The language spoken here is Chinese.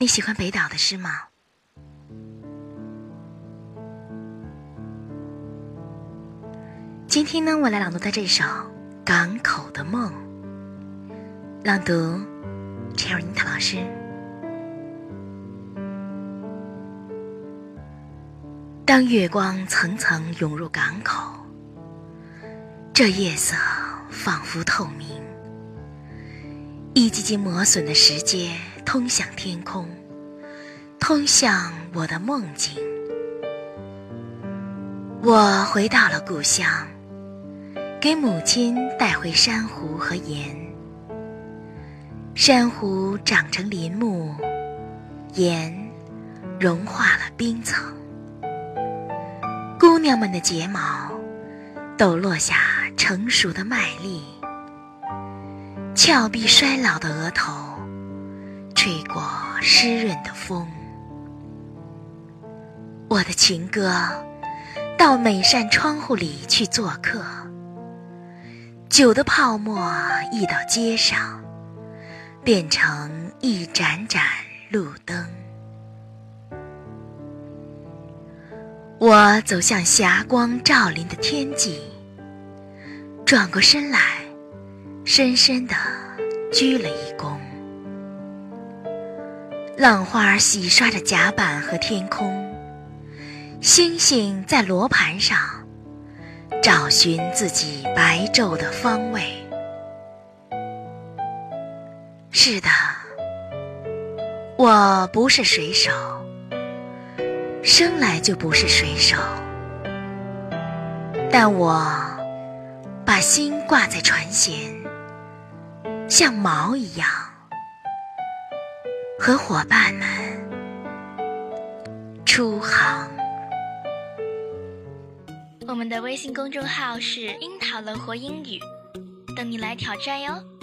你喜欢北岛的诗吗？今天呢，我来朗读的这首《港口的梦》，朗读 Cherry 塔老师。当月光层层涌入港口，这夜色仿佛透明。一级级磨损的石阶通向天空，通向我的梦境。我回到了故乡，给母亲带回珊瑚和盐。珊瑚长成林木，盐融化了冰层。姑娘们的睫毛抖落下成熟的麦粒。峭壁衰老的额头，吹过湿润的风。我的情歌，到每扇窗户里去做客。酒的泡沫溢到街上，变成一盏盏路灯。我走向霞光照临的天际，转过身来。深深的鞠了一躬。浪花洗刷着甲板和天空，星星在罗盘上找寻自己白昼的方位。是的，我不是水手，生来就不是水手，但我把心挂在船舷。像锚一样，和伙伴们出航。我们的微信公众号是“樱桃乐活英语”，等你来挑战哟。